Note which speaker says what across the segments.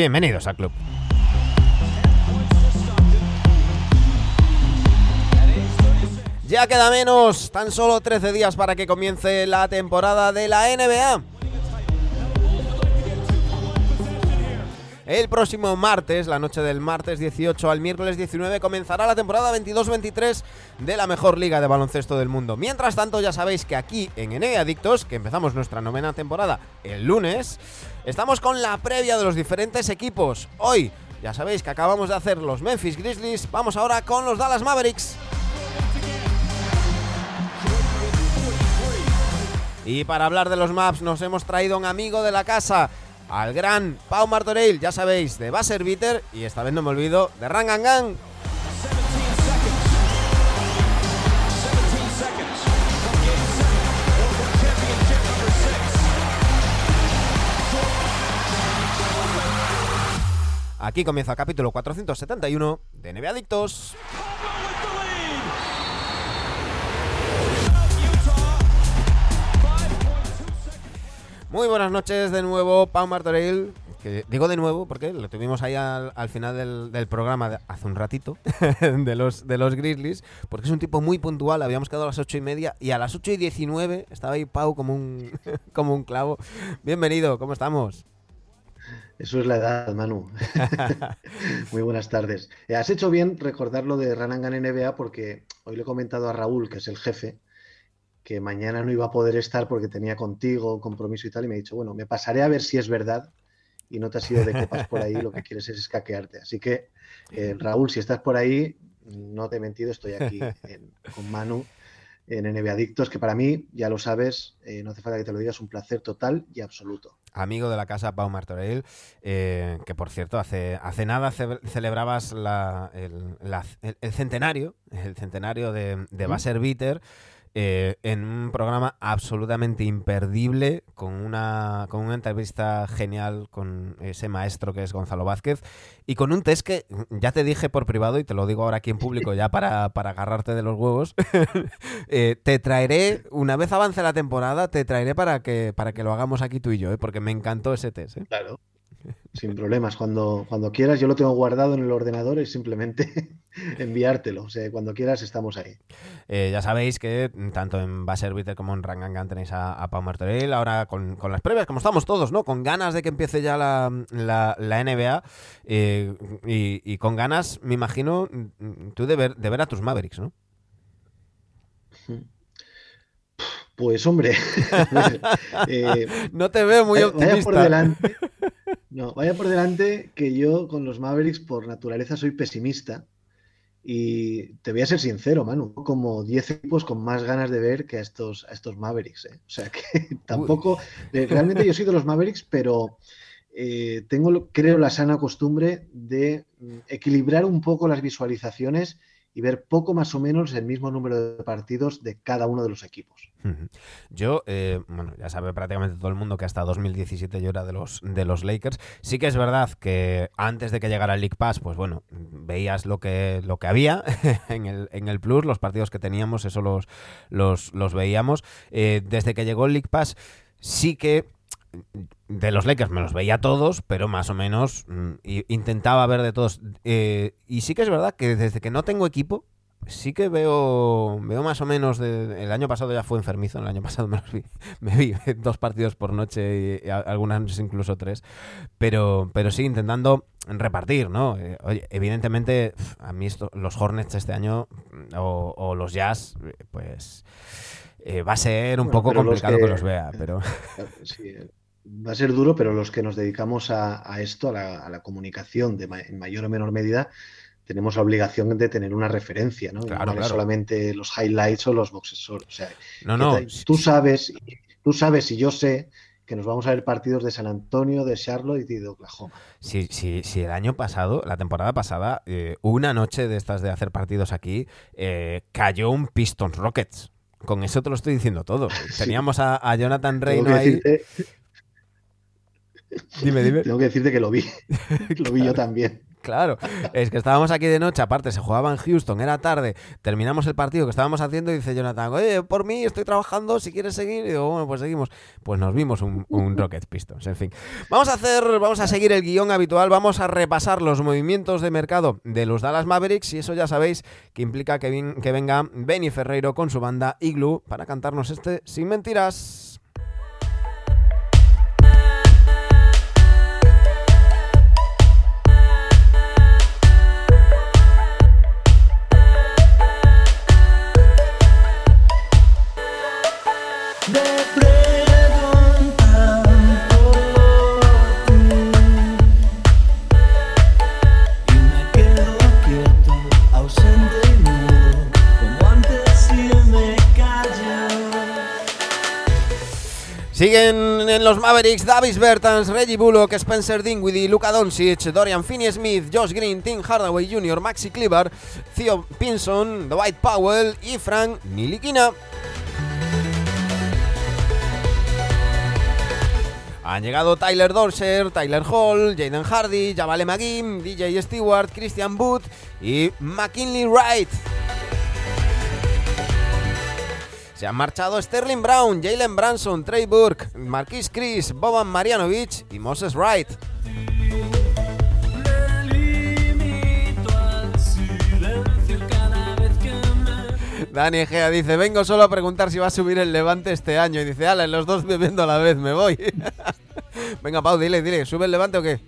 Speaker 1: bienvenidos al club. Ya queda menos, tan solo 13 días para que comience la temporada de la NBA. El próximo martes, la noche del martes 18 al miércoles 19, comenzará la temporada 22-23 de la mejor liga de baloncesto del mundo. Mientras tanto, ya sabéis que aquí en Ene Adictos, que empezamos nuestra novena temporada el lunes, estamos con la previa de los diferentes equipos. Hoy, ya sabéis que acabamos de hacer los Memphis Grizzlies, vamos ahora con los Dallas Mavericks. Y para hablar de los maps nos hemos traído un amigo de la casa, al gran Pau Martorell, ya sabéis, de Basser Bitter y esta vez no me olvido de Rangangan. Aquí comienza el capítulo 471 de NBA Adictos. Muy buenas noches de nuevo, Pau Martorell. Que digo de nuevo porque lo tuvimos ahí al, al final del, del programa de- hace un ratito de los, de los Grizzlies, porque es un tipo muy puntual. Habíamos quedado a las ocho y media y a las 8 y 19 estaba ahí Pau como un, como un clavo. Bienvenido, ¿cómo estamos?
Speaker 2: Eso es la edad, Manu. Muy buenas tardes. Eh, has hecho bien recordar lo de Ranangan NBA porque hoy le he comentado a Raúl, que es el jefe, que mañana no iba a poder estar porque tenía contigo compromiso y tal, y me ha dicho, bueno, me pasaré a ver si es verdad y no te has ido de copas por ahí, lo que quieres es escaquearte. Así que, eh, Raúl, si estás por ahí, no te he mentido, estoy aquí en- con Manu en NBA Adictos, que para mí, ya lo sabes, eh, no hace falta que te lo digas, un placer total y absoluto.
Speaker 1: Amigo de la casa, Pau Martorell, eh, que por cierto, hace, hace nada ce- celebrabas la- el, la- el- el centenario, el centenario de, de
Speaker 2: Ujú.
Speaker 1: Basser Bitter, eh, en un programa absolutamente imperdible, con una, con una entrevista genial con ese maestro que es Gonzalo Vázquez, y con un test que ya te dije por privado, y te lo digo ahora aquí en público ya para, para agarrarte de los huevos, eh, te traeré, una vez avance la temporada, te traeré para que, para que lo hagamos aquí tú y yo, ¿eh? porque me encantó ese test. ¿eh?
Speaker 2: Claro. Sin problemas. Cuando, cuando quieras, yo lo tengo guardado en el ordenador y simplemente enviártelo. O sea, cuando quieras, estamos ahí.
Speaker 1: Eh, ya sabéis que tanto en Bitter como en Rangangan tenéis a, a Pau Martorell, ahora con, con las previas, como estamos todos, ¿no? Con ganas de que empiece ya la, la- la NBA eh, y, y con ganas, me imagino, tú de ver, de ver a tus Mavericks, ¿no?
Speaker 2: Pues, hombre, eh,
Speaker 1: No te veo muy
Speaker 2: vaya, vaya por
Speaker 1: optimista.
Speaker 2: delante. No, vaya por delante que yo con los Mavericks por naturaleza soy pesimista. Y te voy a ser sincero, Manu, como 10 equipos con más ganas de ver que a estos, a estos Mavericks. ¿eh? O sea que tampoco. eh, Realmente yo soy de los Mavericks, pero eh, tengo, creo, la sana costumbre de mm, equilibrar un poco las visualizaciones y ver poco más o menos el mismo número de partidos de cada uno de los equipos.
Speaker 1: Yo, eh, bueno, ya sabe prácticamente todo el mundo que hasta 2017 yo era de los, de los Lakers. Sí que es verdad que antes de que llegara el League Pass, pues bueno, veías lo que, lo que había en el, en el Plus, los partidos que teníamos, eso los, los, los veíamos. Eh, desde que llegó el League Pass, sí que de los Lakers me los veía todos, pero más o menos mm, intentaba ver de todos. Eh, y sí que es verdad que desde que no tengo equipo, sí que veo veo más o menos de- el año pasado ya fue enfermizo el año pasado me, los vi, me vi dos partidos por noche y, algunas noches incluso tres pero pero sí intentando repartir no Eh, oye, evidentemente a mí esto- los Hornets este año o, o los Jazz eh, pues eh, va a ser un
Speaker 2: Bueno,
Speaker 1: poco
Speaker 2: los
Speaker 1: complicado que...
Speaker 2: que-
Speaker 1: los vea pero
Speaker 2: Sí, va a ser duro, pero los que nos dedicamos a, a esto, a la, a la comunicación de ma- en mayor o menor medida, tenemos la obligación de tener una referencia, ¿no? No
Speaker 1: Claro,
Speaker 2: vale
Speaker 1: claro.
Speaker 2: solamente los highlights o los boxes. O sea,
Speaker 1: no no
Speaker 2: tú sabes, tú sabes y yo sé que nos vamos a ver partidos de San Antonio, de Charlotte y de Oklahoma.
Speaker 1: Si, si, si el año pasado, la temporada pasada, eh, una noche de estas de hacer partidos aquí, eh, cayó un Pistons Rockets. Con eso te lo estoy diciendo todo.
Speaker 2: Sí.
Speaker 1: Teníamos a, a Jonathan Reino ahí.
Speaker 2: decirte,
Speaker 1: Dime, dime.
Speaker 2: tengo que decirte que lo vi, lo vi yo también.
Speaker 1: Claro, es que estábamos aquí de noche, aparte se jugaba en Houston, era tarde, terminamos el partido que estábamos haciendo y dice Jonathan, oye, por mí estoy trabajando, si quieres seguir, y digo, bueno, pues seguimos. Pues nos vimos un, Rocket Pistons, en fin. Vamos a hacer, vamos a seguir el guion habitual, vamos a repasar los movimientos de mercado de los Dallas Mavericks y eso ya sabéis que implica que, que venga Benny Ferreiro con su banda Igloo para cantarnos este Sin Mentiras. Siguen en los Mavericks Davis Bertans, Reggie Bullock, Spencer Dinwiddie, Luka Doncic, Dorian Finney-Smith, Josh Green, Tim Hardaway Jr., Maxi Kleber, Theo Pinson, Dwight Powell y Frank Nilikina. Han llegado Tyler Dorser, Tyler Hall, Jaden Hardy, Javale McGee, DJ Stewart, Christian Booth y McKinley Wright. Se han marchado Sterling Brown, Jalen Branson, Trey Burke, Marquis Chris, Boban Marianovic y Moses Wright. Dani Egea dice, vengo solo a preguntar si va a subir el Levante este año. Y dice, ala, los dos bebiendo a la vez, me voy. Venga, Pau, dile, dile, ¿sube el Levante o qué?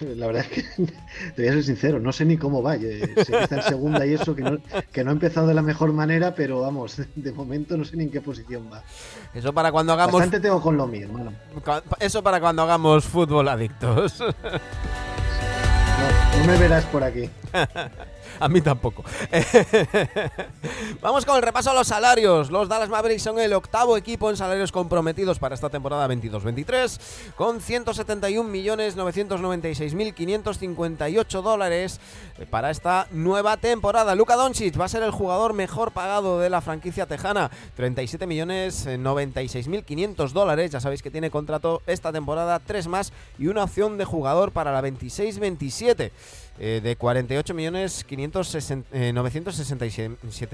Speaker 2: la verdad es que te voy a ser sincero, no sé ni cómo va. Sé que está en segunda y eso, que no, que no ha empezado de la mejor manera, pero vamos, de momento no sé ni en qué posición va.
Speaker 1: Eso para cuando hagamos.
Speaker 2: Bastante tengo con lo mío, hermano.
Speaker 1: Eso para cuando hagamos fútbol adictos. No,
Speaker 2: no me verás por aquí.
Speaker 1: A mí tampoco. Vamos con el repaso a los salarios. Los Dallas Mavericks son el octavo equipo en salarios comprometidos para esta temporada 22-23, con 171.996.558 dólares para esta nueva temporada. Luka Doncic va a ser el jugador mejor pagado de la franquicia tejana, 37.096.500 dólares. Ya sabéis que tiene contrato esta temporada, tres más y una opción de jugador para la 26-27. Eh, de 48 millones eh,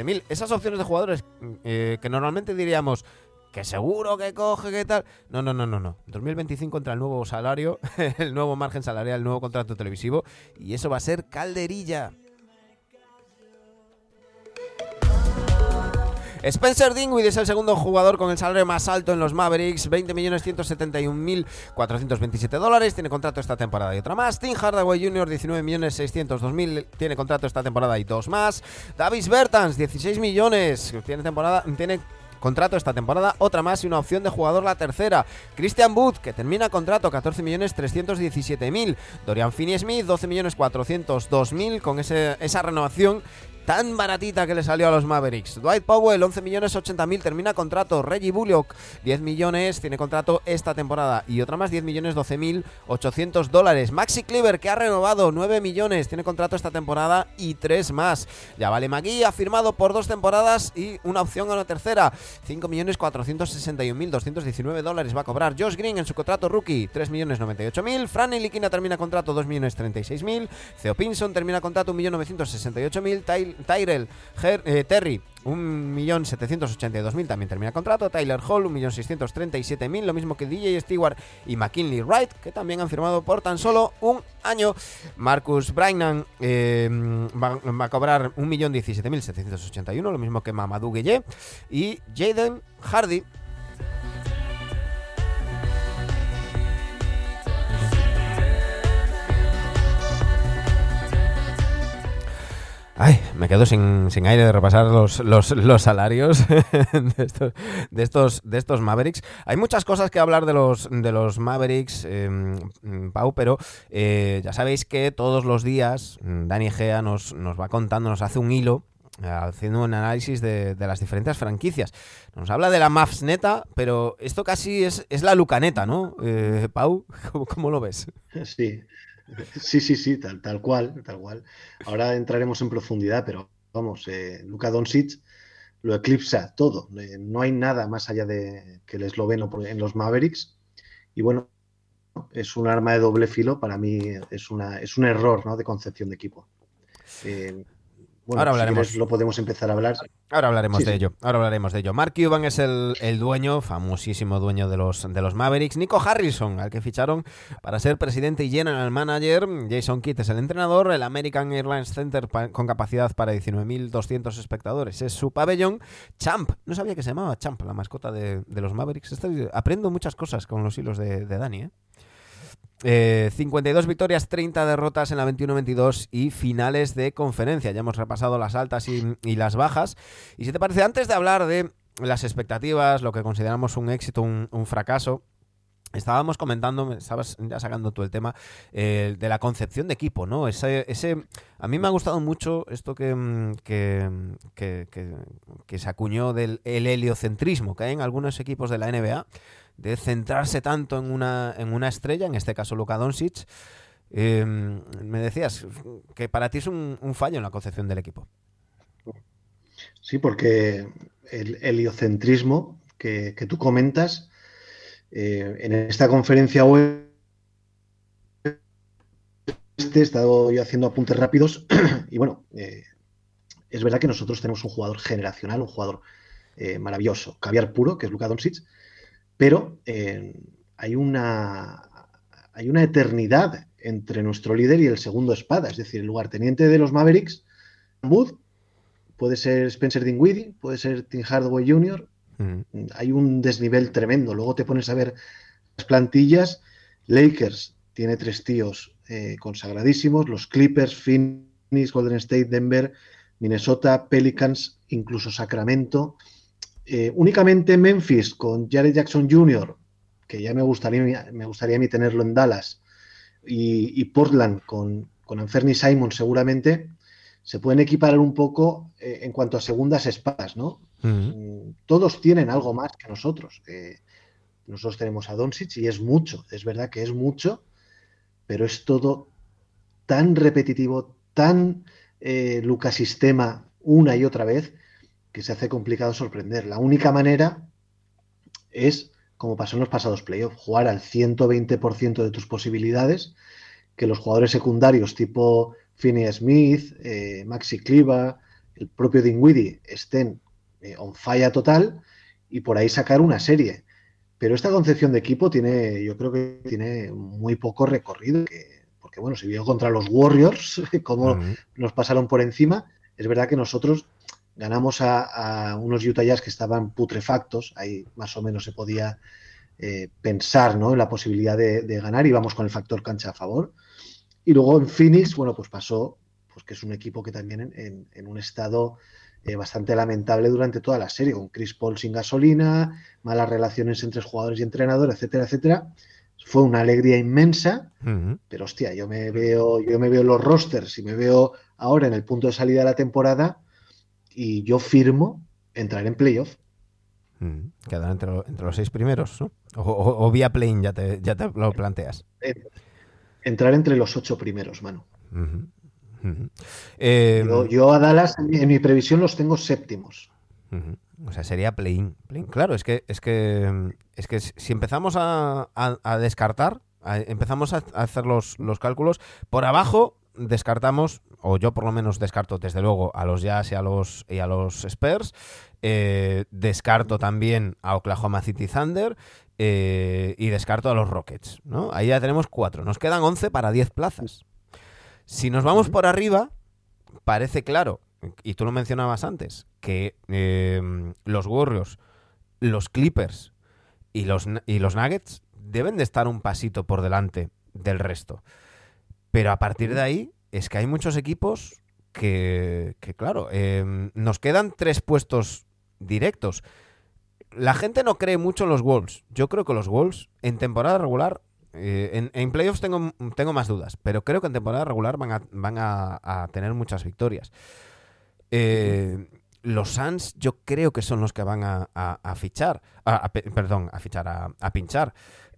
Speaker 1: mil. Esas opciones de jugadores eh, que normalmente diríamos que seguro que coge, que tal. No, no, no, no, no. 2025 entra el nuevo salario, el nuevo margen salarial, el nuevo contrato televisivo y eso va a ser calderilla. Spencer Dinwiddie es el segundo jugador con el salario más alto en los Mavericks, 20.171.427 dólares, tiene contrato esta temporada y otra más. Tim Hardaway Jr., 19.602.000, tiene contrato esta temporada y dos más. Davis Bertans, 16 millones, tiene temporada, tiene contrato esta temporada, otra más y una opción de jugador la tercera. Christian Booth, que termina contrato 14.317.000. Dorian Finney-Smith, 12.402.000 con ese, esa renovación tan baratita que le salió a los Mavericks. Dwight Powell, 11 millones 80 mil, termina contrato. Reggie Bullock, 10 millones, tiene contrato esta temporada. Y otra más, 10 millones 12 mil 800 dólares. Maxi Cleaver, que ha renovado 9 millones, tiene contrato esta temporada y 3 más. Ya vale Magui, ha firmado por dos temporadas y una opción a una tercera. 5 millones 461 mil 219 dólares va a cobrar. Josh Green en su contrato rookie, 3 millones 98 mil. Fran Liquina termina contrato 2 millones 36 mil. Theo Pinson termina contrato 1 millón 968 mil. Tyrell eh, Terry, 1.782.000 también termina contrato. Tyler Hall, 1.637.000, lo mismo que DJ Stewart y McKinley Wright, que también han firmado por tan solo un año. Marcus Brainan eh, va, va, a cobrar 1.017.781, lo mismo que Mamadou Gueye. Y Jaden Hardy, Ay, me quedo sin, aire de repasar los, los, salarios de estos, de, estos, de Mavericks. Hay muchas cosas que hablar de los, de los Mavericks, em, Pau, pero eh, ya sabéis que todos los días mm, Dani Gea nos, nos va contando, nos hace un hilo eh, haciendo un análisis de, las diferentes franquicias. Nos habla de la Mavs neta, pero esto casi es, es la Lucaneta, ¿no? Eh, Pau, ¿cómo, ¿cómo, lo ves?
Speaker 2: Sí, Sí, sí, sí, tal, tal cual, tal cual. Ahora entraremos en profundidad, pero vamos, eh, Luka Doncic lo eclipsa todo. Eh, no hay nada más allá de que el esloveno en los Mavericks. Y bueno, es un arma de doble filo, para mí es, una, es un error ¿no? de concepción de equipo. Eh, bueno, Ahora hablaremos. lo podemos empezar a hablar.
Speaker 1: Ahora hablaremos de ello. Ahora hablaremos de ello. Mark Cuban es el, dueño, famosísimo dueño de los, de los Mavericks. Nico Harrison, al que ficharon para ser presidente y general manager. Jason Kidd es el entrenador. El American Airlines Center con capacidad para 19.200 espectadores es su pabellón. Champ, no sabía que se llamaba Champ, la mascota de, los Mavericks. aprendo muchas cosas con los hilos de, de Dani, ¿eh? 52 eh, victorias, 30 derrotas en la 21-22 y finales de conferencia. Ya hemos repasado las altas y, las bajas. Y si te parece, antes de hablar de las expectativas, lo que consideramos un éxito, un, fracaso, Estábamos comentando, estabas ya sacando tú el tema eh, de la concepción de equipo, ¿no? Ese, a mí me ha gustado mucho esto que, mm, que, que, se acuñó del heliocentrismo que hay en algunos equipos de la NBA, de centrarse tanto en una, en una estrella, en este caso Luka Doncic. Em, me decías que para ti es un, fallo en la concepción del equipo.
Speaker 2: Sí, porque el heliocentrismo que, tú comentas eh, en esta conferencia web he estado yo haciendo apuntes rápidos y bueno, eh, es verdad que nosotros tenemos un jugador generacional, un jugador eh, maravilloso, caviar puro, que es Luka Doncic, pero eh, hay, una, hay una eternidad entre nuestro líder y el segundo espada, es decir, el lugarteniente de los Mavericks, Wood, puede ser Spencer Dinwiddie, puede ser Tim Hardaway Jr., mm. hay un desnivel tremendo. Luego te pones a ver las plantillas, Lakers tiene tres tíos eh, consagradísimos, los Clippers, Phoenix, Golden State, Denver, Minnesota, Pelicans, incluso Sacramento. Eh, únicamente Memphis con Jared Jackson Jr., que ya me gustaría, me gustaría a mí tenerlo en Dallas, y, Portland con, con Anferni Simon seguramente, se pueden equiparar un poco eh, en cuanto a segundas espadas, ¿no? Mm, todos tienen algo más que nosotros. nosotros tenemos a Doncic y es mucho, es verdad que es mucho, pero es todo tan repetitivo, tan eh, Lucas Sistema una y otra vez, que se hace complicado sorprender. La única manera es, como pasó en los pasados playoffs, jugar al 120% de tus posibilidades, que los jugadores secundarios tipo Finney Smith, eh, Maxi Cliva, el propio Dinwiddie estén eh, on fire total y por ahí sacar una serie. Pero esta concepción de equipo tiene, yo creo que tiene muy poco recorrido, porque bueno, se vio contra los Warriors, como nos pasaron por encima. Es verdad que nosotros ganamos a, unos Utah Jazz que estaban putrefactos, ahí más o menos se podía eh, pensar ¿no? en la posibilidad de, ganar, y vamos con el factor cancha a favor. Y luego en Phoenix, bueno, pues pasó, pues que es un equipo que también en, un estado eh, bastante lamentable durante toda la serie, con Chris Paul sin gasolina, malas relaciones entre jugadores y entrenador, etcétera, etcétera. Fue una alegría inmensa, pero hostia, yo me veo, yo me veo los rosters y me veo ahora en el punto de salida de la temporada y yo firmo entrar en playoff.
Speaker 1: Mm, quedar entre, los seis primeros, ¿no? O, vía plane ya te, ya te lo planteas.
Speaker 2: Entrar entre los ocho primeros, mano. Eh, yo, a Dallas, en mi, previsión, los tengo séptimos.
Speaker 1: O sea, sería play-in. claro, es que, es que es que si empezamos a, descartar, empezamos a hacer los, los cálculos, por abajo descartamos, o yo por lo menos descarto desde luego a los Jazz y a los, y a los Spurs, eh, descarto también a Oklahoma City Thunder eh, y descarto a los Rockets. ¿no? Ahí ya tenemos cuatro, nos quedan 11 para 10 plazas. Si nos vamos por arriba, parece claro, y tú lo mencionabas antes, que eh, los Warriors, los Clippers y los, y los Nuggets deben de estar un pasito por delante del resto. Pero a partir de ahí es que hay muchos equipos que, claro, em, nos quedan tres puestos directos. La gente no cree mucho en los Wolves. Yo creo que los Wolves en temporada regular, eh, en, playoffs tengo, tengo más dudas, pero creo que en temporada regular van a, van a, tener muchas victorias. Eh, los Suns yo creo que son los que van a, fichar, perdón, a fichar, a, pinchar.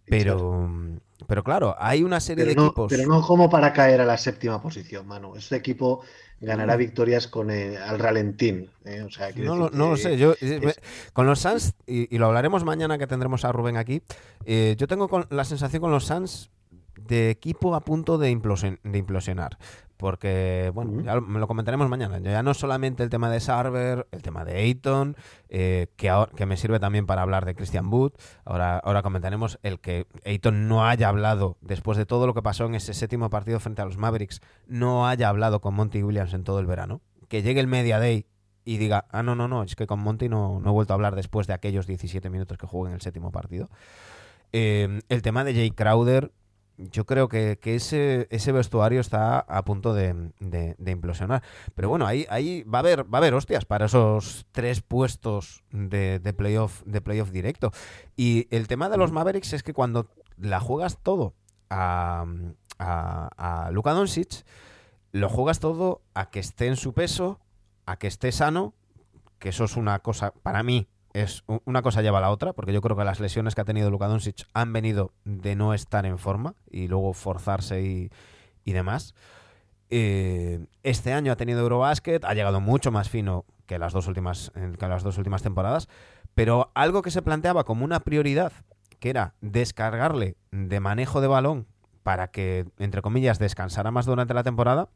Speaker 1: Pero, pero claro, hay una serie
Speaker 2: de
Speaker 1: equipos.
Speaker 2: Pero no como para caer a la séptima posición, mano. Este equipo ganará victorias con al ralentín. ¿eh?
Speaker 1: no, lo sé. Yo, Con los Suns, y, lo hablaremos mañana que tendremos a Rubén aquí, eh, yo tengo la sensación con los Suns de equipo a punto de, implosionar. Porque, bueno, ya lo, comentaremos mañana. Ya no solamente el tema de Sarver, el tema de Ayton, eh, que, que me sirve también para hablar de Christian Wood. Ahora, ahora comentaremos el que Ayton no haya hablado, después de todo lo que pasó en ese séptimo partido frente a los Mavericks, no haya hablado con Monty Williams en todo el verano. Que llegue el Media Day y diga, ah, no, no, no, es que con Monty no, no he vuelto a hablar después de aquellos 17 minutos que jugué en el séptimo partido. Eh, el tema de Jay Crowder, yo creo que, ese, ese, vestuario está a punto de, implosionar. Pero bueno, ahí, ahí va a haber, va a haber hostias para esos tres puestos de, playoff, de playoff directo. Y el tema de los Mavericks es que cuando la juegas todo a, a, a Luka Doncic, lo juegas todo a que esté en su peso, a que esté sano, que eso es una cosa, para mí, es una cosa lleva a la otra, porque yo creo que las lesiones que ha tenido Luka Doncic han venido de no estar en forma y luego forzarse y, demás. Eh, este año ha tenido Eurobasket, ha llegado mucho más fino que las dos últimas, que las dos últimas temporadas, pero algo que se planteaba como una prioridad, que era descargarle de manejo de balón para que, entre comillas, descansara más durante la temporada,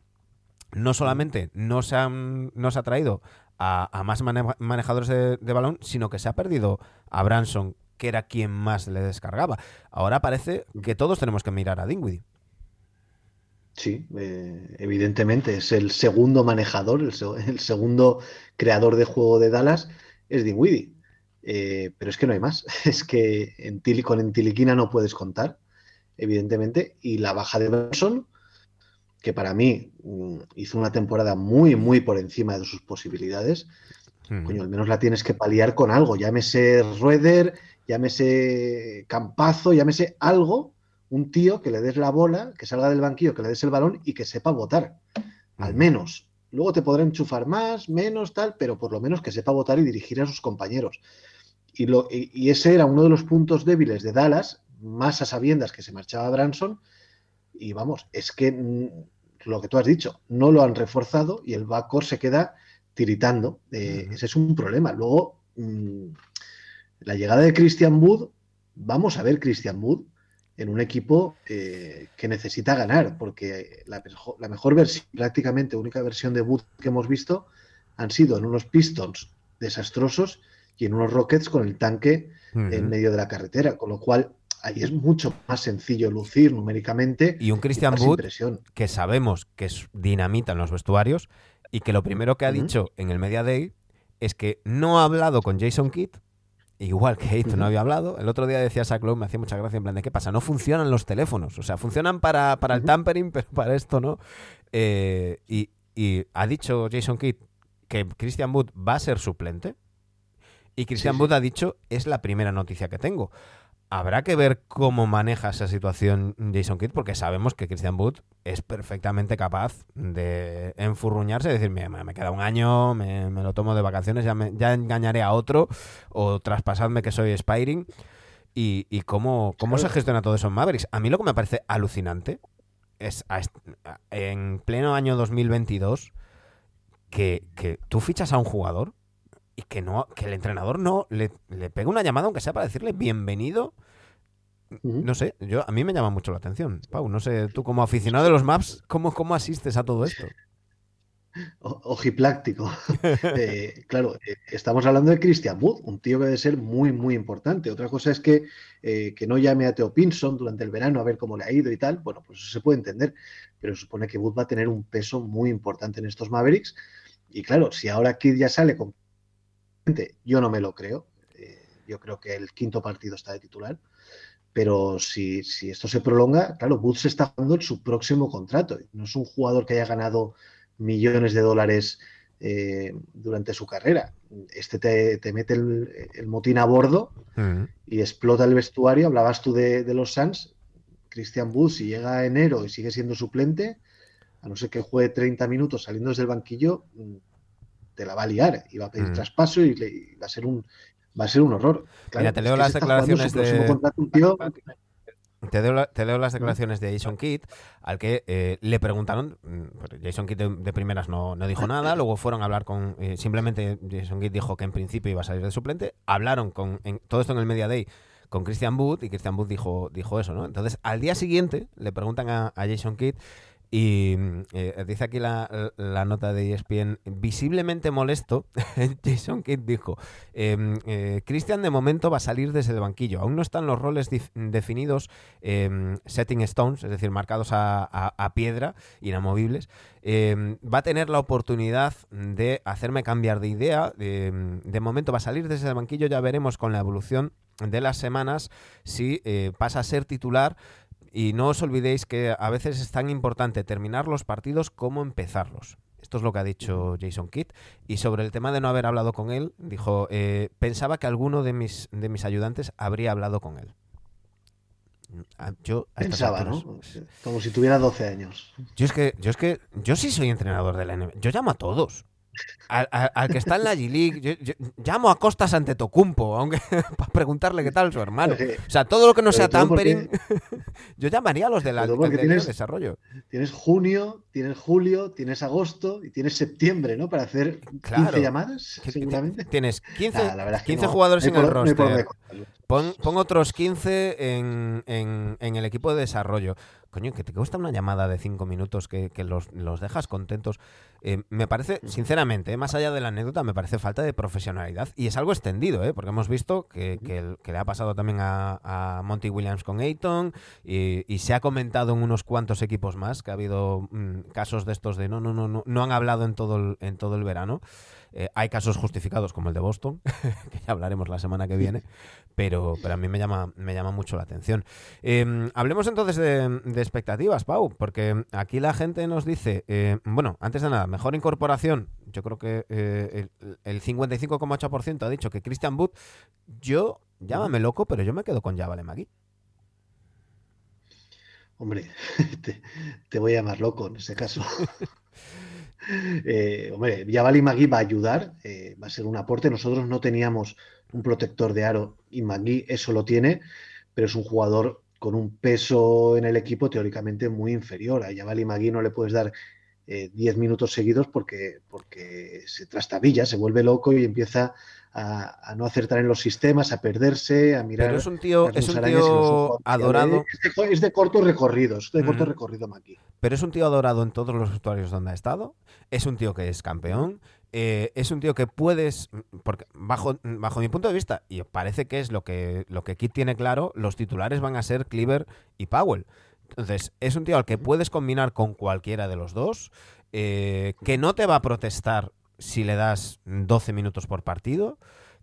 Speaker 1: no solamente no se, han, no se ha traído a, más manejadores de, balón, sino que se ha perdido a Branson, que era quien más le descargaba. Ahora parece que todos tenemos que mirar a Dinwiddie.
Speaker 2: Sí, eh, evidentemente es el segundo manejador, el, segundo creador de juego de Dallas es Dinwiddie. Eh, pero es que no hay más. Es que en con Entiliquina no puedes contar, evidentemente. Y la baja de Branson, que para mí mm, hizo una temporada muy, muy por encima de sus posibilidades, coño, al menos la tienes que paliar con algo, llámese Rueder, llámese Campazo, llámese algo, un tío que le des la bola, que salga del banquillo, que le des el balón y que sepa votar, al menos. Luego te podrá enchufar más, menos, tal, pero por lo menos que sepa votar y dirigir a sus compañeros. Y, lo, y ese era uno de los puntos débiles de Dallas, más a sabiendas que se marchaba Branson. Y vamos, es que mm, lo que tú has dicho, no lo han reforzado y el backcourt se queda tiritando. Eh, ese es un problema. Luego, mm, la llegada de Christian Wood, vamos a ver Christian Wood en un equipo eh, que necesita ganar, porque la, mejor versión, prácticamente única versión de Wood que hemos visto, han sido en unos Pistons desastrosos y en unos Rockets con el tanque en medio de la carretera, con lo cual ahí es mucho más sencillo lucir numéricamente.
Speaker 1: Y un Christian Wood que sabemos que es dinamita en los vestuarios y que lo primero que ha dicho en el Media Day es que no ha hablado con Jason Kidd, igual que Ayton no había hablado. El otro día decía Zach Lowe, me hacía mucha gracia en plan de qué pasa, no funcionan los teléfonos, o sea, funcionan para, el tampering, pero para esto no. Eh, y, ha dicho Jason Kidd que Christian Wood va a ser suplente. Y Christian Wood ha dicho, es la primera noticia que tengo. Habrá que ver cómo maneja esa situación Jason Kidd, porque sabemos que Christian Wood es perfectamente capaz de enfurruñarse y decir, me, me queda un año, me, lo tomo de vacaciones, ya, ya engañaré a otro, o traspasadme que soy Spiring. Y, cómo, cómo se gestiona todo eso en Mavericks. A mí lo que me parece alucinante es en pleno año 2022 que, que tú fichas a un jugador y que no que el entrenador no le, le pegue una llamada aunque sea para decirle bienvenido. No sé yo a mí me llama mucho la atención. Pau no sé tú como aficionado de los maps cómo, cómo asistes a todo esto
Speaker 2: ojipláctico. Eh, claro eh, estamos hablando de Christian Wood un tío que debe ser muy muy importante. Otra cosa es que, eh, que no llame a Theo Pinson durante el verano a ver cómo le ha ido y tal. Bueno pues eso se puede entender pero supone que Wood va a tener un peso muy importante en estos Mavericks. Y claro si ahora Kid ya sale con yo no me lo creo. Eh, yo creo que el quinto partido está de titular. Pero si, esto se prolonga, claro, se está jugando en su próximo contrato. No es un jugador que haya ganado millones de dólares eh, durante su carrera. Este te, mete el, motín a bordo mm. y explota el vestuario. Hablabas tú de, los Suns. Christian Booth, si llega a enero y sigue siendo suplente, a no ser que juegue 30 minutos saliendo desde el banquillo, te la va a liar y va a pedir mm. traspaso y, va a ser un va a ser un horror.
Speaker 1: Mira, te leo las declaraciones de... te, leo las declaraciones de Jason Kidd, al que eh, le preguntaron, mm, Jason Kidd de, primeras no, dijo nada, luego fueron a hablar con, eh, simplemente Jason Kidd dijo que en principio iba a salir de suplente, hablaron con, todo esto en el Media Day, con Christian Wood y Christian Wood dijo, dijo eso, ¿no? Entonces, al día siguiente le preguntan a, a Jason Kidd y eh, dice aquí la, nota de ESPN, visiblemente molesto, Jason Kidd dijo, em, eh, Christian de momento va a salir desde el banquillo, aún no están los roles definidos, em, setting stones, es decir, marcados a, piedra, inamovibles, em, va a tener la oportunidad de hacerme cambiar de idea, de momento va a salir desde el banquillo, ya veremos con la evolución de las semanas si eh, pasa a ser titular y no os olvidéis que a veces es tan importante terminar los partidos como empezarlos. Esto es lo que ha dicho Jason Kidd. Y sobre el tema de no haber hablado con él, dijo, eh, pensaba que alguno de mis, de mis ayudantes habría hablado con él.
Speaker 2: Ah, yo pensaba, ¿no? Como si tuviera 12 años.
Speaker 1: Yo es que, yo es que, yo sí soy entrenador de la NBA. Yo llamo a todos. Al, que está en la G-League, yo, llamo a Costas ante Tocumpo, aunque para preguntarle qué tal su hermano. O sea, todo lo que no sea tampering, yo llamaría a los de la,
Speaker 2: tienes,
Speaker 1: desarrollo.
Speaker 2: Tienes junio, tienes julio, tienes agosto y tienes septiembre, ¿no? Para hacer 15 llamadas, seguramente.
Speaker 1: Tienes 15, 15 jugadores en el roster. Pon, otros 15 en, en, el equipo de desarrollo. Coño, que te cuesta una llamada de 5 minutos que, los, los, dejas contentos. Eh, me parece, sinceramente, eh, más allá de la anécdota, me parece falta de profesionalidad. Y es algo extendido, ¿eh? porque hemos visto que, que, le ha pasado también a, Monty Williams con Ayton y, se ha comentado en unos cuantos equipos más que ha habido mm, casos de estos de no, no, no, no, no han hablado en todo el, en todo el verano. Eh, hay casos justificados como el de Boston, que ya hablaremos la semana que viene, pero, pero a mí me llama, me llama mucho la atención. Em, hablemos entonces de, expectativas, Pau, porque aquí la gente nos dice, eh, bueno, antes de nada, mejor incorporación. Yo creo que eh, el, 55,8% ha dicho que Christian Wood, yo, llámame loco, pero yo me quedo con Javale Magui.
Speaker 2: Hombre, te, te, voy a llamar loco en ese caso. Eh, hombre, Yavali Magui va a ayudar, eh, va a ser un aporte. Nosotros no teníamos un protector de aro y Magui eso lo tiene, pero es un jugador con un peso en el equipo teóricamente muy inferior. A Yavali Magui no le puedes dar 10 eh, minutos seguidos porque, porque se trastabilla, se vuelve loco y empieza a, no acertar en los sistemas, a perderse, a mirar.
Speaker 1: Pero es un tío, es un tío adorado.
Speaker 2: Es de, corto recorrido, es de corto recorrido, Maki.
Speaker 1: Pero es un tío adorado en todos los usuarios donde ha estado. Es un tío que es campeón. Eh, es un tío que puedes, porque bajo, bajo mi punto de vista, y parece que es lo que, lo que Kit tiene claro, los titulares van a ser Cleaver y Powell. Entonces, es un tío al que puedes combinar con cualquiera de los dos, eh, que no te va a protestar si le das 12 minutos por partido,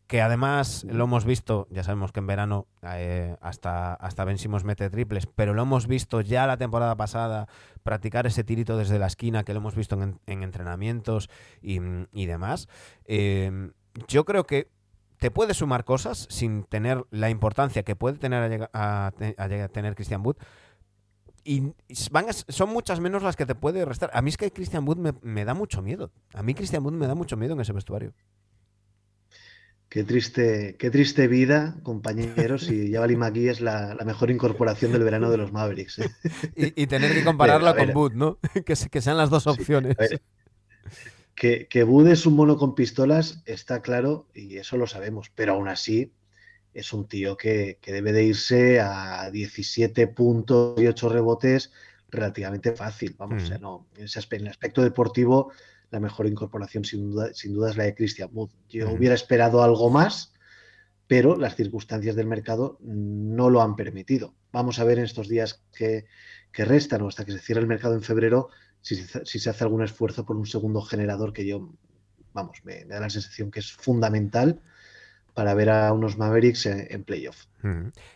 Speaker 1: que además lo hemos visto, ya sabemos que en verano eh, hasta, hasta Ben mete triples, pero lo hemos visto ya la temporada pasada practicar ese tirito desde la esquina, que lo hemos visto en, entrenamientos y, demás. Em, yo creo que te puede sumar cosas sin tener la importancia que puede tener a, tener Christian Wood, y van son muchas menos las que te puede restar. A mí es que Christian Wood me, da mucho miedo. A mí Christian Wood me da mucho miedo en ese vestuario.
Speaker 2: Qué triste, qué triste vida, compañeros, y Javali McGee es la, mejor incorporación del verano de los Mavericks. ¿eh?
Speaker 1: Y, tener que compararla con Wood, ¿no? Que, que, sean las dos opciones.
Speaker 2: que, que Wood es un mono con pistolas, está claro, y eso lo sabemos, pero aún así es un tío que, debe de irse a 17 puntos y 8 rebotes relativamente fácil. Vamos, mm. no, en, ese aspecto, el aspecto deportivo, la mejor incorporación sin duda, sin duda es la de Christian Wood. Yo mm. hubiera esperado algo más, pero las circunstancias del mercado no lo han permitido. Vamos a ver en estos días que, restan o hasta que se cierre el mercado en febrero si, si, se hace algún esfuerzo por un segundo generador que yo, vamos, me da la sensación que es fundamental para ver a unos Mavericks en, playoff.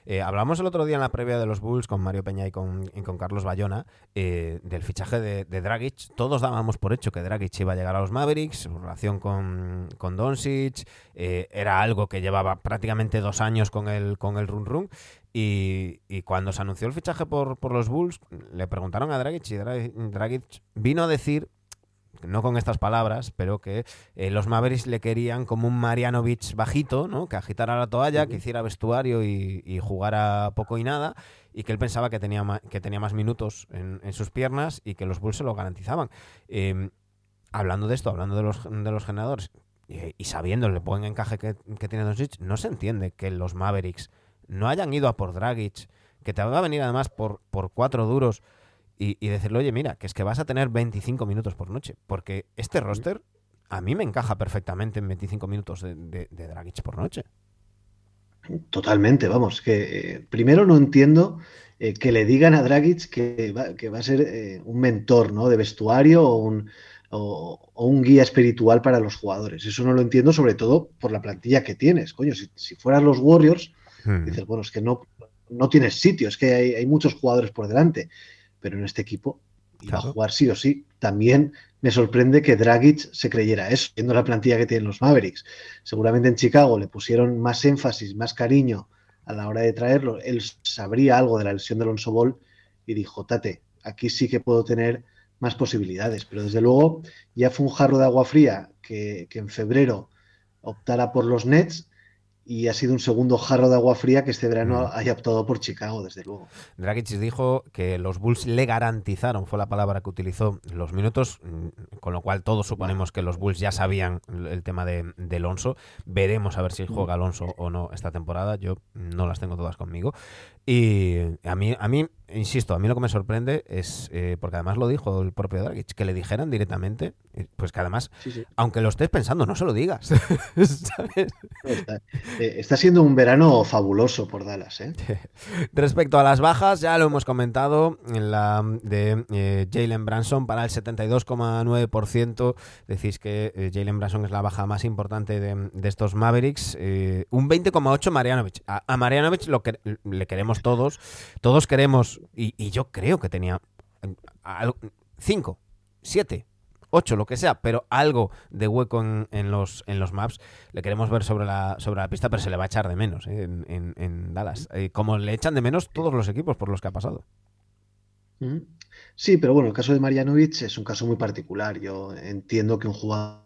Speaker 1: Eh, hablamos el otro día en la previa de los Bulls con Mario Peña y con, Carlos Bayona eh, del fichaje de, Dragic. Todos dábamos por hecho que Dragic iba a llegar a los Mavericks, su relación con, con Doncic eh, era algo que llevaba prácticamente dos años con el, con el run run. Y, cuando se anunció el fichaje por, por los Bulls, le preguntaron a Dragic y Dragic vino a decir no con estas palabras, pero que eh, los Mavericks le querían como un Marianovich bajito, ¿no? Que agitara la toalla, que hiciera vestuario y, jugara poco y nada, y que él pensaba que tenía, que tenía más minutos en, sus piernas y que los Bulls se lo garantizaban. Em, hablando de esto, hablando de los, de los generadores, y, sabiendo el buen encaje que, que tiene Doncic, no se entiende que los Mavericks no hayan ido a por Dragic, que te va a venir además por, por cuatro duros y, decirle, oye, mira, que es que vas a tener 25 minutos por noche. Porque este roster a mí me encaja perfectamente en 25 minutos de, de, Dragic por noche.
Speaker 2: Totalmente, vamos, que eh, primero no entiendo eh, que le digan a Dragic que va, que va a ser eh, un mentor ¿no? de vestuario o un, o, un guía espiritual para los jugadores. Eso no lo entiendo, sobre todo por la plantilla que tienes. Coño, si, si fueras los Warriors, hmm. dices, bueno, es que no, no tienes sitio, es que hay, hay, muchos jugadores por delante pero en este equipo iba a jugar sí o sí. También me sorprende que Dragic se creyera eso, viendo la plantilla que tienen los Mavericks. Seguramente en Chicago le pusieron más énfasis, más cariño a la hora de traerlo. Él sabría algo de la lesión de Alonso Ball y dijo, tate, aquí sí que puedo tener más posibilidades. Pero desde luego ya fue un jarro de agua fría que, que en febrero optara por los Nets y ha sido un segundo jarro de agua fría que este verano mm. haya optado por Chicago, desde luego.
Speaker 1: Dragic dijo que los Bulls le garantizaron, fue la palabra que utilizó, los minutos, mm, con lo cual todos suponemos que los Bulls ya sabían el tema de, Alonso. Veremos a ver si juega Alonso o no esta temporada. Yo no las tengo todas conmigo. Y a mí, a mí insisto, a mí lo que me sorprende es, eh, porque además lo dijo el propio Dragic, que le dijeran directamente, eh, pues que además, aunque lo estés pensando, no se lo digas.
Speaker 2: Eh, está, siendo un verano fabuloso por Dallas.
Speaker 1: Respecto a las bajas, ya lo hemos comentado, en la de Jalen Branson para el 72,9%, decís que Jalen Branson es la baja más importante de, estos Mavericks, un 20,8% Marianovich. A, a Marianovich lo que le queremos todos, todos queremos y, yo creo que tenía 5, 7, 8, lo que sea, pero algo de hueco en, los, en los maps le queremos ver sobre la, sobre la pista, pero se le va a echar de menos ¿eh? en, Dallas. Eh, como le echan de menos todos los equipos por los que ha pasado.
Speaker 2: Sí, pero bueno, el caso de Marianovic es un caso muy particular. Yo entiendo que un jugador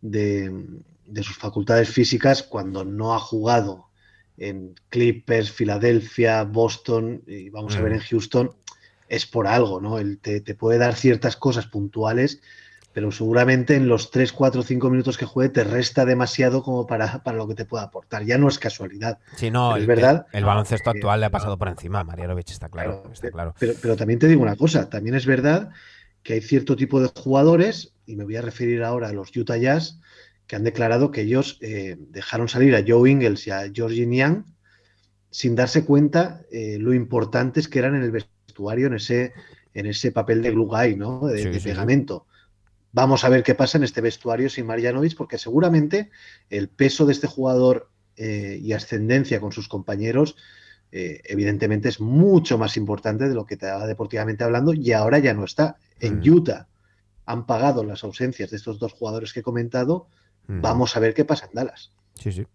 Speaker 2: de, de sus facultades físicas, cuando no ha jugado en Clippers, Filadelfia, Boston y vamos a ver mm. en Houston, es por algo, ¿no? Él te, puede dar ciertas cosas puntuales, pero seguramente en los 3, 4, 5 minutos que juegue te resta demasiado como para, para lo que te pueda aportar. Ya no es casualidad.
Speaker 1: Sí, no, es verdad. El, baloncesto actual le ha pasado por encima, Marianovich, está claro. está claro.
Speaker 2: Pero, pero también te digo una cosa, también es verdad que hay cierto tipo de jugadores, y me voy a referir ahora a los Utah Jazz, que han declarado que ellos eh, dejaron salir a Joe Ingles y a Georgie Niang sin darse cuenta eh, lo importantes que eran en el vestuario, en ese, en ese papel de glue guy, ¿no? de, pegamento. Vamos a ver qué pasa en este vestuario sin Marjanovic, porque seguramente el peso de este jugador eh, y ascendencia con sus compañeros, evidentemente es mucho más importante de lo que te estaba deportivamente hablando, y ahora ya no está. En mm. Utah han pagado las ausencias de estos dos jugadores que he comentado, Vamos a ver qué pasa en Dallas.
Speaker 1: Sí, sí.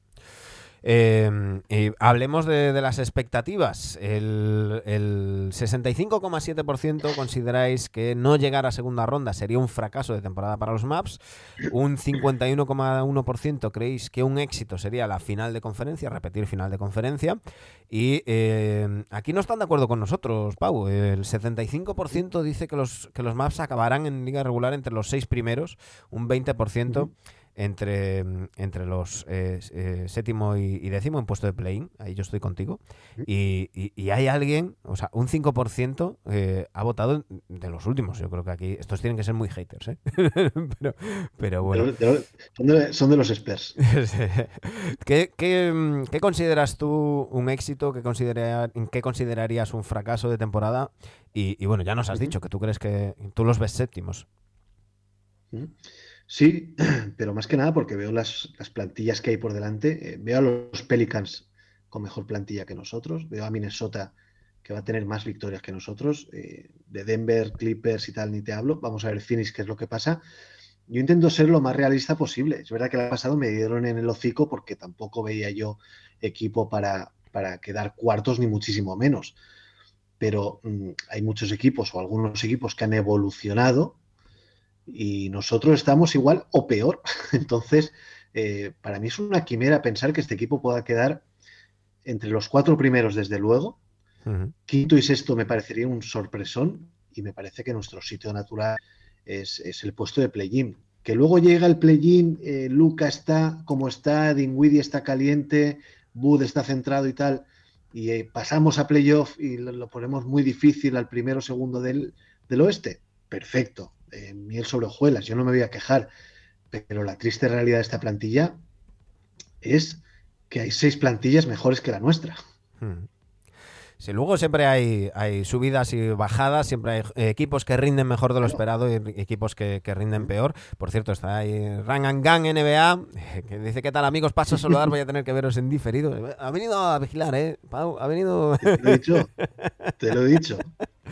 Speaker 1: Em, hablemos de, las expectativas. El, 65,7% consideráis que no llegar a segunda ronda sería un fracaso de temporada para los Maps. Un 51,1% creéis que un éxito sería la final de conferencia, repetir final de conferencia. Y em, aquí no están de acuerdo con nosotros, Pau. El 75% dice que los, que los Maps acabarán en liga regular entre los seis primeros, un 20% entre, entre los eh, eh, séptimo y, décimo en puesto de play ahí yo estoy contigo, y, y, hay alguien, o sea, un 5% eh, ha votado de los últimos, yo creo que aquí estos tienen que ser muy haters, ¿eh? pero, pero, bueno.
Speaker 2: son, de, los experts.
Speaker 1: ¿Qué, qué, qué consideras tú un éxito? ¿Qué, considera, ¿Qué considerarías un fracaso de temporada? Y, bueno, ya nos has dicho que tú crees que tú los ves séptimos.
Speaker 2: Sí, pero más que nada porque veo las, plantillas que hay por delante. Eh, veo a los Pelicans con mejor plantilla que nosotros. Veo a Minnesota que va a tener más victorias que nosotros. Eh, de Denver, Clippers y tal, ni te hablo. Vamos a ver Phoenix qué es lo que pasa. Yo intento ser lo más realista posible. Es verdad que el pasado me dieron en el hocico porque tampoco veía yo equipo para, para quedar cuartos, ni muchísimo menos. Pero mm, hay muchos equipos o algunos equipos que han evolucionado y nosotros estamos igual o peor. Entonces, eh, para mí es una quimera pensar que este equipo pueda quedar entre los cuatro primeros, desde luego. Quinto y sexto me parecería un sorpresón y me parece que nuestro sitio natural es, el puesto de play-in. Que luego llega el play-in, eh, Luca está como está, Dingwiddie está caliente, Bud está centrado y tal, y eh, pasamos a playoff y lo, ponemos muy difícil al primero o segundo del, oeste. Perfecto, eh, miel sobre hojuelas, yo no me voy a quejar, pero la triste realidad de esta plantilla es que hay seis plantillas mejores que la nuestra.
Speaker 1: Si luego siempre hay, hay subidas y bajadas, siempre hay equipos que rinden mejor de lo esperado y equipos que, rinden peor. Por cierto, está ahí Rangangang NBA, que dice, ¿qué tal amigos? Paso a saludar, voy a tener que veros en diferido. Ha venido a vigilar, ¿eh? Pau, ha venido...
Speaker 2: Te lo he dicho, te lo he dicho.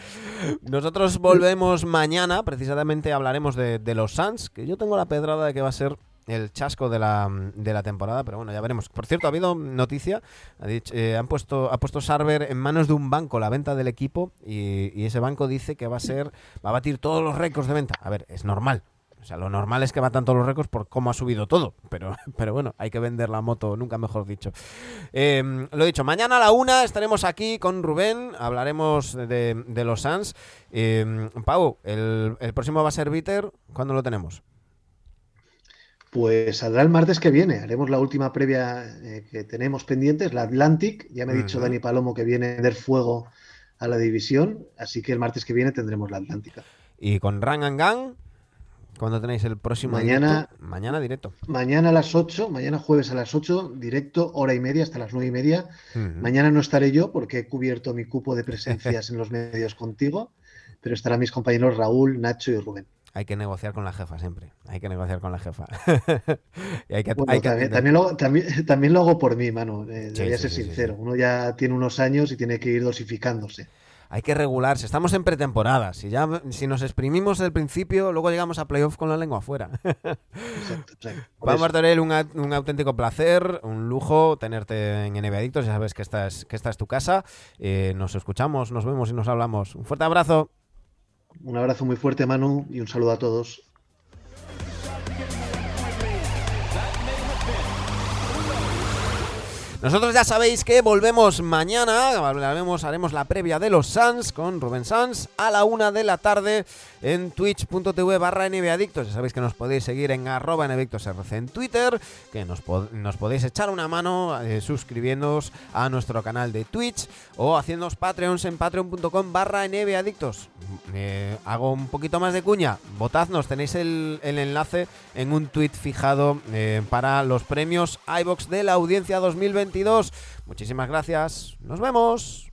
Speaker 1: Nosotros volvemos mañana, precisamente hablaremos de, de los Suns, que yo tengo la pedrada de que va a ser el chasco de la, de la temporada, pero bueno, ya veremos. Por cierto, ha habido noticia, ha, dicho, eh, han puesto, ha puesto Sarver en manos de un banco la venta del equipo y, ese banco dice que va a ser, va a batir todos los récords de venta. A ver, es normal. O sea, lo normal es que batan todos los récords por cómo ha subido todo. Pero, pero bueno, hay que vender la moto, nunca mejor dicho. Em, lo dicho, mañana a la una estaremos aquí con Rubén. Hablaremos de, los Suns. Eh, Pau, el, el próximo va a ser Bitter. ¿Cuándo lo tenemos?
Speaker 2: Pues saldrá el martes que viene. Haremos la última previa eh, que tenemos pendientes, la Atlantic. Ya me ha dicho Dani Palomo que viene a dar fuego a la división. Así que el martes que viene tendremos la Atlántica.
Speaker 1: ¿Y con Rang and Gang? ¿Cuándo tenéis el próximo
Speaker 2: mañana,
Speaker 1: directo? Mañana directo.
Speaker 2: Mañana a las 8, mañana jueves a las 8, directo, hora y media hasta las 9 y media. Mañana no estaré yo porque he cubierto mi cupo de presencias en los medios contigo, pero estarán mis compañeros Raúl, Nacho y Rubén
Speaker 1: hay que negociar con la jefa siempre. Hay que negociar con la jefa.
Speaker 2: también, lo, hago por mí, mano. Eh, ser sincero. Uno ya tiene unos años y tiene que ir dosificándose.
Speaker 1: Hay que regularse. Estamos en pretemporada. Si ya si nos exprimimos del principio, luego llegamos a playoff con la lengua afuera. exacto, Juan Martorell, un, un, auténtico placer, un lujo tenerte en NBA Adictos. Ya sabes que esta es, que esta es tu casa. Eh, nos escuchamos, nos vemos y nos hablamos. Un fuerte abrazo.
Speaker 2: Un abrazo muy fuerte, Manu, y un saludo a todos.
Speaker 1: Nosotros ya sabéis que volvemos mañana, hablaremos, haremos la previa de los Suns con Rubén Suns a la una de la tarde en twitch.tv barra nbadictos. Ya sabéis que nos podéis seguir en arroba nbadictosrc en Twitter, que nos, podéis echar una mano eh, suscribiéndoos a nuestro canal de Twitch o haciéndonos Patreons en patreon.com barra nbadictos. Eh, hago un poquito más de cuña, votadnos, tenéis el, enlace en un tweet fijado eh, para los premios iBox de la audiencia 2020 Muchísimas gracias. Nos vemos.